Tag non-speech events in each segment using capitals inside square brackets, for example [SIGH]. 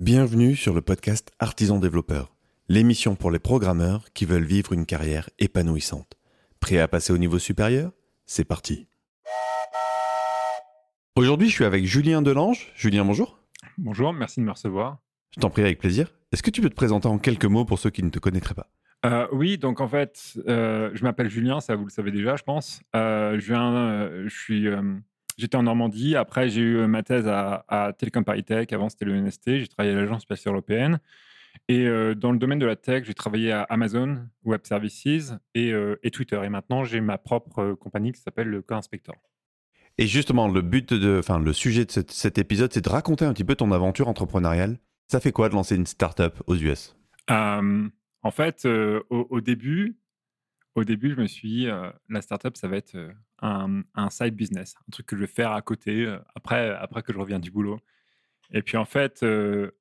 Bienvenue sur le podcast Artisan Développeur, l'émission pour les programmeurs qui veulent vivre une carrière épanouissante. Prêt à passer au niveau supérieur? C'est parti. Aujourd'hui, je suis avec Julien Delange. Julien, bonjour. Bonjour, merci de me recevoir. Je t'en prie avec plaisir. Est-ce que tu peux te présenter en quelques mots pour ceux qui ne te connaîtraient pas? Euh, oui, donc en fait, euh, je m'appelle Julien, ça vous le savez déjà, je pense. Euh, je viens, je suis, j'étais en Normandie. Après, j'ai eu ma thèse à, à Télécom Paris Tech. Avant, c'était le NST. J'ai travaillé à l'Agence spatiale européenne. Et euh, dans le domaine de la tech, j'ai travaillé à Amazon Web Services et, euh, et Twitter. Et maintenant, j'ai ma propre euh, compagnie qui s'appelle le Co-Inspector. Et justement, le but de, enfin, le sujet de cet, cet épisode, c'est de raconter un petit peu ton aventure entrepreneuriale. Ça fait quoi de lancer une startup aux US Euh, en fait, euh, au, au début, au début, je me suis dit, euh, la startup, ça va être un, side business, un truc que je vais faire à côté après, après que je reviens du boulot. Et puis en fait,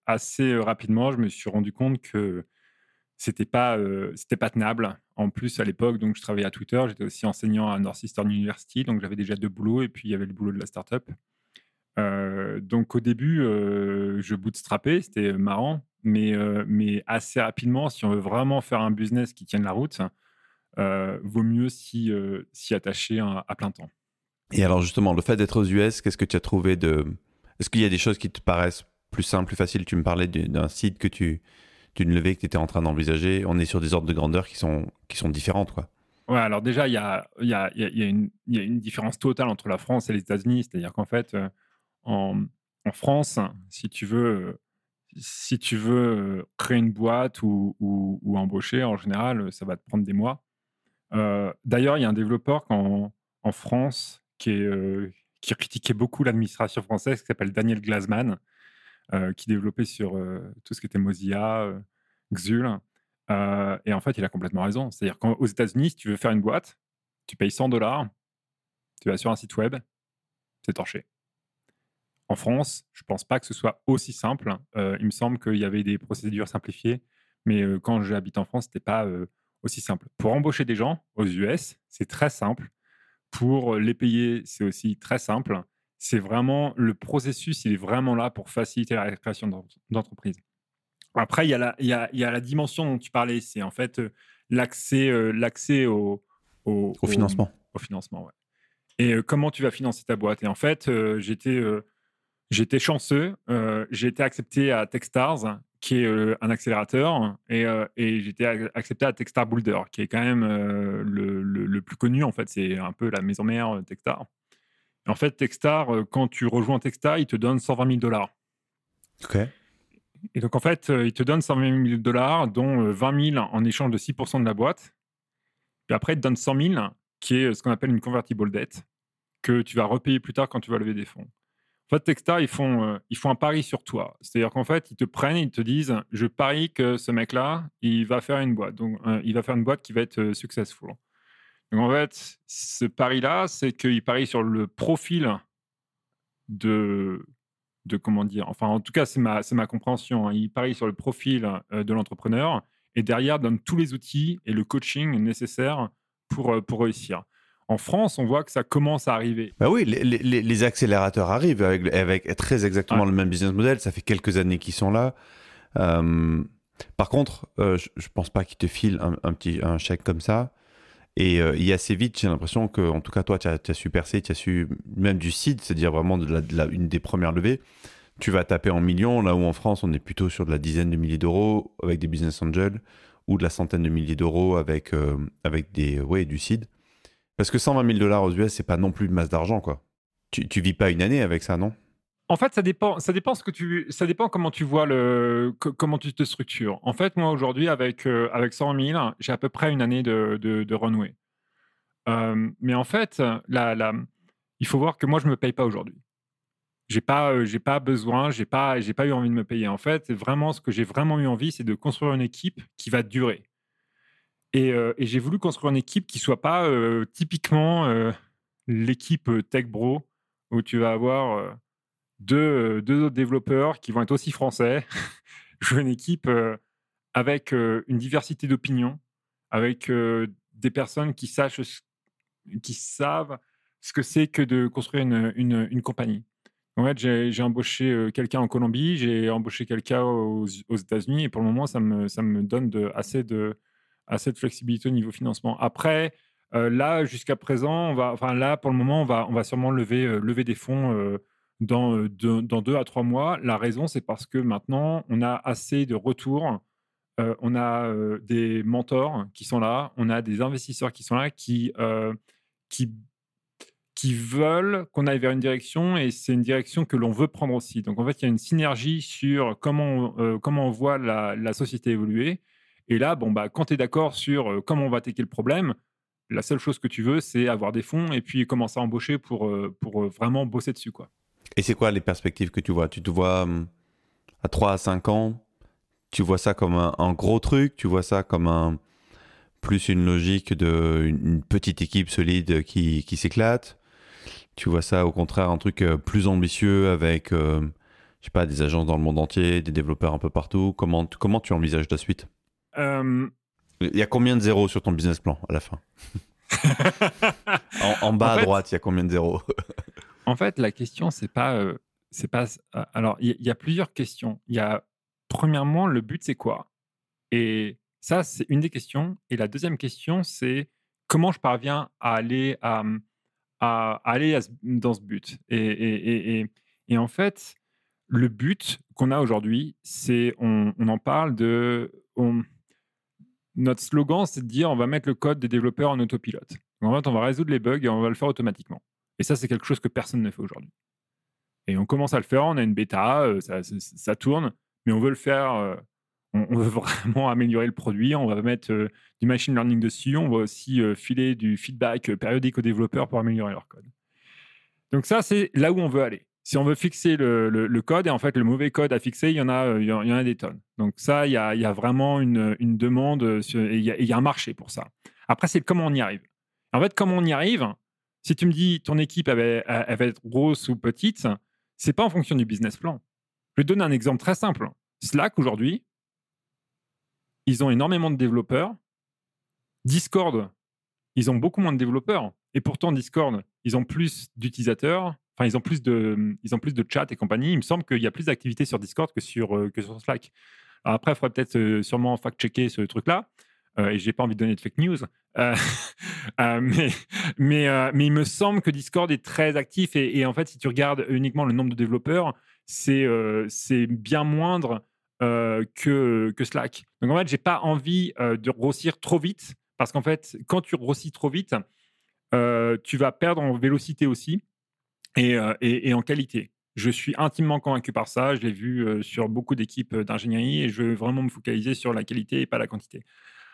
assez rapidement, je me suis rendu compte que c'était pas, c'était pas tenable. En plus, à l'époque, je travaillais à Twitter, j'étais aussi enseignant à Northeastern University, donc j'avais déjà deux boulots et puis il y avait le boulot de la startup. Donc au début, je bootstrappais, c'était marrant, mais, mais assez rapidement, si on veut vraiment faire un business qui tienne la route, vaut mieux s'y euh, attacher à, à plein temps. Et alors justement, le fait d'être aux US, qu'est-ce que tu as trouvé de... Est-ce qu'il y a des choses qui te paraissent plus simples, plus faciles? Tu me parlais du- d'un site que tu d'une levée que tu étais en train d'envisager. On est sur des ordres de grandeur qui sont, qui sont différentes, quoi. Ouais, alors déjà, il y a, y, a, y, a, y, a une- il y a une différence totale entre la France et les États-Unis. C'est-à-dire qu'en fait, euh, en, en France, si tu veux, euh, si tu veux euh, créer une boîte ou, ou- ou embaucher, en général, ça va te prendre des mois. Euh, D'ailleurs, il y a un développeur en France euh, qui critiquait beaucoup l'administration française, qui s'appelle Daniel Glasman, euh, qui développait sur tout ce qui était Mozilla, Xul. Et en fait, il a complètement raison. C'est-à-dire qu'aux États-Unis, si tu veux faire une boîte, tu payes 100 dollars, tu vas sur un site web, c'est torché. En France, je pense pas que ce soit aussi simple. Euh, il me semble qu'il y avait des procédures simplifiées, mais quand j'habite en France, c'était pas euh, aussi simple. Pour embaucher des gens aux US, c'est très simple. Pour les payer, c'est aussi très simple. C'est vraiment le processus, il est vraiment là pour faciliter la création d'en- d'entreprise. Après, il y, a la, il, y a, il y a la dimension dont tu parlais, c'est en fait euh, l'accès euh, l'accès au, au, Au financement. Au financement, ouais. Et euh, comment tu vas financer ta boîte? Et en fait, j'étais j'étais chanceux. j'ai été accepté à Techstars, qui est euh, un accélérateur, et, euh, et j'étais ac- accepté à Techstar Boulder, qui est quand même euh, le, le- le plus connu. En fait, c'est un peu la maison mère Techstar. Et en fait, Techstar, quand tu rejoins Techstar, ils te donnent 120 000 dollars. Ok. Et donc, en fait, ils te donnent 120 000 dollars, dont euh, 20 000 en échange de 6 de la boîte. Puis après, ils te donnent 100 000, qui est ce qu'on appelle une convertible debt, que tu vas repayer plus tard quand tu vas lever des fonds. En fait, Techstar, ils font, euh, ils font un pari sur toi. C'est-à-dire qu'en fait, ils te prennent, ils te disent Je parie que ce mec-là, il va faire une boîte. Donc, euh, il va faire une boîte qui va être euh, successful. Donc, en fait, ce pari-là, c'est qu'il parie sur le profil de, de comment dire, enfin en tout cas c'est ma, ma compréhension, hein. il parie sur le profil de l'entrepreneur et derrière donne tous les outils et le coaching nécessaire pour, pour réussir. En France, on voit que ça commence à arriver. Bah oui, les, les- les accélérateurs arrivent avec, avec très exactement Ouais. le même business model. Ça fait quelques années qu'ils sont là. Euh, par contre, euh, je, je pense pas qu'ils te filent un, un petit un chèque comme ça. Et, euh, et assez vite, j'ai l'impression que, en tout cas, toi, tu as, su percer, tu as su même du seed, c'est-à-dire vraiment de la, de la- une des premières levées. Tu vas taper en millions, là où en France, on est plutôt sur de la dizaine de milliers d'euros avec des business angels ou de la centaine de milliers d'euros avec, euh, avec des, ouais, du seed. Parce que 120 000 dollars aux US, c'est pas non plus une masse d'argent, quoi. Tu, tu vis pas une année avec ça, non? En fait, ça dépend, ça dépend comment tu vois le, co- comment tu te structures. En fait, moi aujourd'hui, avec euh, avec 120 000, j'ai à peu près une année de, de, runway. Euh, mais en fait, il faut voir que moi, je me paye pas aujourd'hui. J'ai pas, euh, j'ai pas besoin, j'ai pas, j'ai pas eu envie de me payer. En fait, vraiment, ce que j'ai vraiment eu envie, c'est de construire une équipe qui va durer. Et, euh, et j'ai voulu construire une équipe qui soit pas euh, typiquement euh, l'équipe Tech Bro où tu vas avoir deux, deux autres développeurs qui vont être aussi français. [LAUGHS] Je veux une équipe avec une diversité d'opinions, avec des personnes qui, sachent, qui savent ce que c'est que de construire une, une, une compagnie. En fait, j'ai embauché quelqu'un en Colombie, j'ai embauché quelqu'un aux, aux États-Unis, et pour le moment, ça me, ça me donne de, assez, de, assez de flexibilité au niveau financement. Après, euh, là, jusqu'à présent, on va, enfin là, pour le moment, on va, on va sûrement lever, euh, lever des fonds dans, dans deux à trois mois. La raison, c'est parce que maintenant, on a assez de retours. on a des mentors qui sont là, on a des investisseurs qui sont là, qui, qui qui veulent qu'on aille vers une direction et c'est une direction que l'on veut prendre aussi. Donc en fait, il y a une synergie sur comment, euh, comment on voit la, société évoluer. Et là, bon, bah, quand tu es d'accord sur euh, comment on va attaquer le problème, la seule chose que tu veux, c'est avoir des fonds et puis commencer à embaucher pour, euh, pour vraiment bosser dessus. Quoi. Et c'est quoi les perspectives que tu vois? Tu te vois hum, à 3 à 5 ans Tu vois ça comme un, gros truc? Tu vois ça comme plus une logique d'une petite équipe solide qui, s'éclate? Tu vois ça au contraire un truc euh, plus ambitieux avec, euh, des agences dans le monde entier, des développeurs un peu partout? Comment, comment tu envisages la suite? Euh, Il y a combien de zéros sur ton business plan à la fin [LAUGHS] en, bas à droite, il y a combien de zéros En fait, la question, c'est pas. c'est pas alors, il y, a plusieurs questions. Il y a, premièrement, le but, c'est quoi? Et ça, c'est une des questions. Et la deuxième question, c'est comment je parviens à aller à à, aller dans ce but? Et, et, en fait, le but qu'on a aujourd'hui, c'est, on, en parle de, notre slogan, c'est de dire on va mettre le code des développeurs en autopilote. en fait, on va résoudre les bugs et on va le faire automatiquement. Et ça, c'est quelque chose que personne ne fait aujourd'hui. Et on commence à le faire, on a une bêta, euh, ça, tourne, mais on veut le faire euh, on, veut [LAUGHS] vraiment améliorer le produit, on va mettre euh, du machine learning dessus, on va aussi filer du feedback périodique aux développeurs pour améliorer leur code. Donc ça, c'est là où on veut aller. Si on veut fixer le, code, et en fait le mauvais code à fixer, il y en a, il y en a des tonnes. Donc ça, il y a, vraiment une, demande, et il y, a, un marché pour ça. Après, c'est comment on y arrive. En fait, comment on y arrive, si tu me dis ton équipe va être grosse ou petite, c'est pas en fonction du business plan. Je vais te donner un exemple très simple. Slack aujourd'hui, ils ont énormément de développeurs. Discord, ils ont beaucoup moins de développeurs. Et pourtant, Discord, ils ont plus d'utilisateurs. Enfin, ils ont plus de, ils ont plus de chat et compagnie. Il me semble qu'il y a plus d'activités sur Discord que sur, euh, que sur Slack. après, il faudrait peut-être euh, sûrement fact-checker ce truc-là. Euh, et j'ai pas envie de donner de fake news. [LAUGHS] mais, mais, mais il me semble que Discord est très actif. Et, en fait, si tu regardes uniquement le nombre de développeurs, c'est c'est bien moindre que, que Slack. Donc en fait, j'ai pas envie de grossir trop vite parce qu'en fait, quand tu grossis trop vite, tu vas perdre en vélocité aussi et, et, en qualité. Je suis intimement convaincu par ça. Je l'ai vu sur beaucoup d'équipes d'ingénierie et je veux vraiment me focaliser sur la qualité et pas la quantité.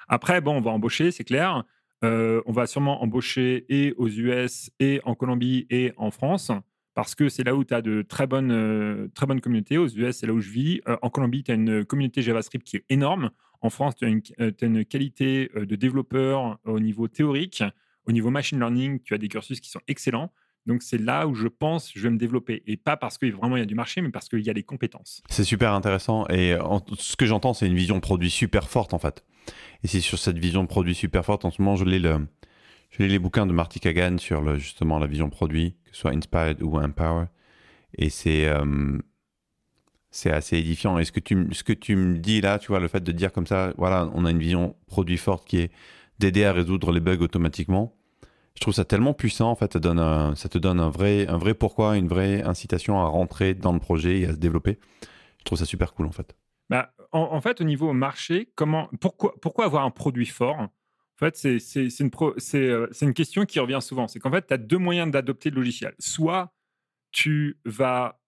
Après, bon, on va embaucher, c'est clair. on va sûrement embaucher et aux US et en Colombie et en France parce que c'est là où tu as de très bonnes, euh, très bonnes communautés. Aux US, c'est là où je vis. Euh, en Colombie, tu as une communauté JavaScript qui est énorme. En France, tu as, euh, une qualité de développeur au niveau théorique. Au niveau machine learning, tu as des cursus qui sont excellents. Donc, c'est là où je pense que je vais me développer. Et pas parce que vraiment il y a du marché, mais parce qu'il y a des compétences. C'est super intéressant. Et ce que j'entends, c'est une vision produit super forte, en fait. Et c'est sur cette vision produit super forte, en ce moment, je lis le, je lis les bouquins de Marty Kagan sur justement la vision produit soit Inspired ou Empower. Et c'est euh, assez édifiant. Et ce que, tu, ce que tu me dis là, tu vois, le fait de dire comme ça, voilà, on a une vision produit forte qui est d'aider à résoudre les bugs automatiquement. Je trouve ça tellement puissant, en fait, ça, te donne un vrai, pourquoi, une vraie incitation à rentrer dans le projet et à se développer. Je trouve ça super cool, en fait. Bah, en, fait, au niveau marché, pourquoi, avoir un produit fort? En fait, c'est une, euh, une, question qui revient souvent. C'est qu'en fait, tu as deux moyens d'adopter le logiciel. Soit tu vas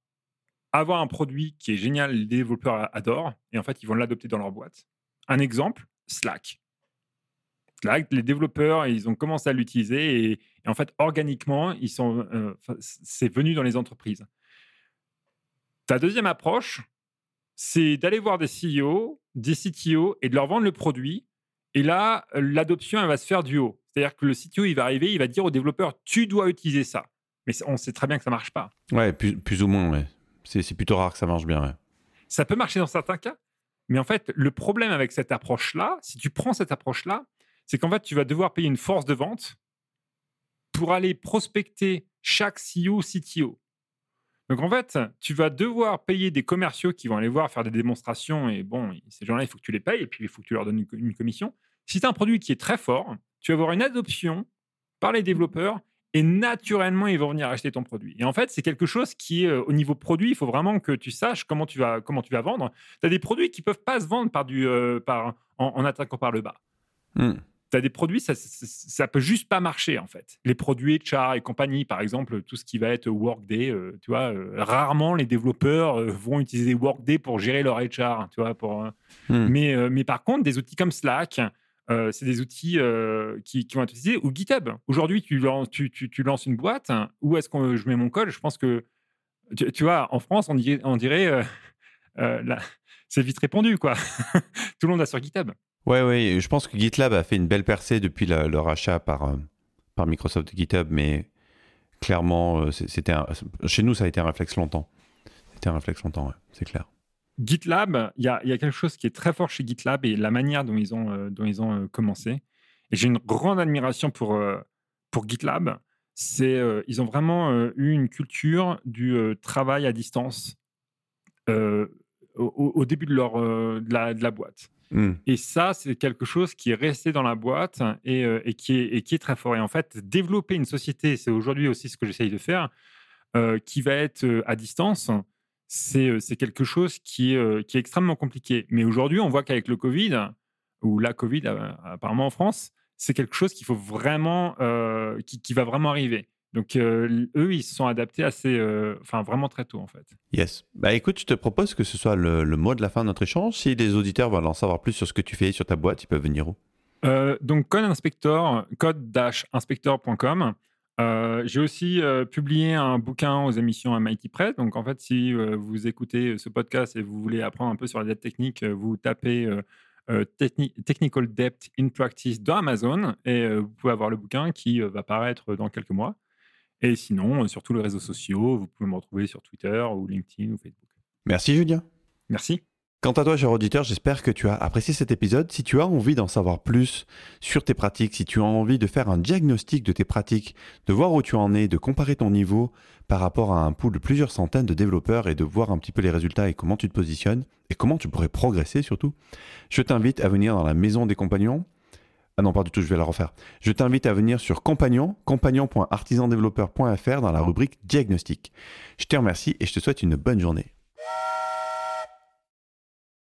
avoir un produit qui est génial, les développeurs adorent, et en fait, ils vont l'adopter dans leur boîte. Un exemple, Slack. Les développeurs, ils ont commencé à l'utiliser et, en fait, organiquement, ils sont, euh, c'est venu dans les entreprises. Ta deuxième approche, c'est d'aller voir des CEO, des CTO et de leur vendre le produit et là, l'adoption, elle va se faire du haut. C'est-à-dire que le CTO, il va arriver, il va dire au développeur, tu dois utiliser ça. Mais on sait très bien que ça marche pas. Ouais, plus, ou moins, ouais. C'est plutôt rare que ça marche bien, ouais. Ça peut marcher dans certains cas. Mais en fait, le problème avec cette approche-là, si tu prends cette approche-là, c'est qu'en fait, tu vas devoir payer une force de vente pour aller prospecter chaque CEO, CTO. Donc en fait, tu vas devoir payer des commerciaux qui vont aller voir faire des démonstrations et bon, ces gens-là, il faut que tu les payes et puis il faut que tu leur donnes une, commission. Si tu as un produit qui est très fort, tu vas avoir une adoption par les développeurs et naturellement, ils vont venir acheter ton produit. Et en fait, c'est quelque chose qui est euh, au niveau produit, il faut vraiment que tu saches comment tu vas, comment tu vas vendre. Tu as des produits qui peuvent pas se vendre par du, euh, par, en, attaquant par le bas. Hmm tu as des produits, ça, ça, peut juste pas marcher en fait. Les produits HR et compagnie, par exemple, tout ce qui va être Workday, euh, tu vois, euh, rarement les développeurs euh, vont utiliser Workday pour gérer leur HR, tu vois. Pour, hmm. mais, mais par contre, des outils comme Slack, c'est des outils qui, qui, vont être utilisés ou GitHub. Aujourd'hui, tu, lances, tu, tu, lances une boîte, où est-ce que je mets mon code? Je pense que, tu, vois, en France, on dirait, on dirait c'est vite répondu, quoi. [LAUGHS] Tout le monde a sur GitHub. Ouais, ouais, je pense que GitLab a fait une belle percée depuis leur achat par, euh, par Microsoft GitHub, mais clairement, euh, c'était chez nous, ça a été un réflexe longtemps. C'était un réflexe longtemps, c'est clair. GitLab, il y a, quelque chose qui est très fort chez GitLab et la manière dont ils ont, euh, dont ils ont commencé. Et j'ai une grande admiration pour, pour GitLab. C'est ils ont vraiment eu une culture du travail à distance au, début de, leur, la, de la boîte. Mmh. Et ça, c'est quelque chose qui est resté dans la boîte et, euh, qui, est, qui, est, très fort. Et en fait, développer une société, c'est aujourd'hui aussi ce que j'essaye de faire, euh, qui va être euh, à distance, c'est quelque chose qui est, extrêmement compliqué. Mais aujourd'hui, on voit qu'avec le Covid, ou la Covid apparemment en France, c'est quelque chose qu'il faut vraiment, qui, va vraiment arriver. Donc, euh, eux, ils se sont adaptés assez, euh, enfin, vraiment très tôt, en fait. Yes. Bah, écoute, je te propose que ce soit le, mot de la fin de notre échange. Si les auditeurs veulent en savoir plus sur ce que tu fais sur ta boîte, ils peuvent venir où? Euh, Donc, Code Inspector, code-inspector.com. J'ai aussi publié un bouquin aux émissions MIT Press. Donc, en fait, si vous écoutez ce podcast et vous voulez apprendre un peu sur la dette technique, vous tapez Technical Debt in Practice dans Amazon et vous pouvez avoir le bouquin qui va paraître dans quelques mois. Et sinon, euh, sur tous les réseaux sociaux, vous pouvez me retrouver sur Twitter ou LinkedIn ou Facebook. Merci Julien. Merci. Quant à toi, cher auditeur, j'espère que tu as apprécié cet épisode. Si tu as envie d'en savoir plus sur tes pratiques, si tu as envie de faire un diagnostic de tes pratiques, de voir où tu en es, de comparer ton niveau par rapport à un pool de plusieurs centaines de développeurs et de voir un petit peu les résultats et comment tu te positionnes et comment tu pourrais progresser surtout, je t'invite à venir dans la maison des compagnons. Ah non, pas du tout, je vais la refaire. Je t'invite à venir sur compagnon, dans la rubrique diagnostic. Je te remercie et je te souhaite une bonne journée.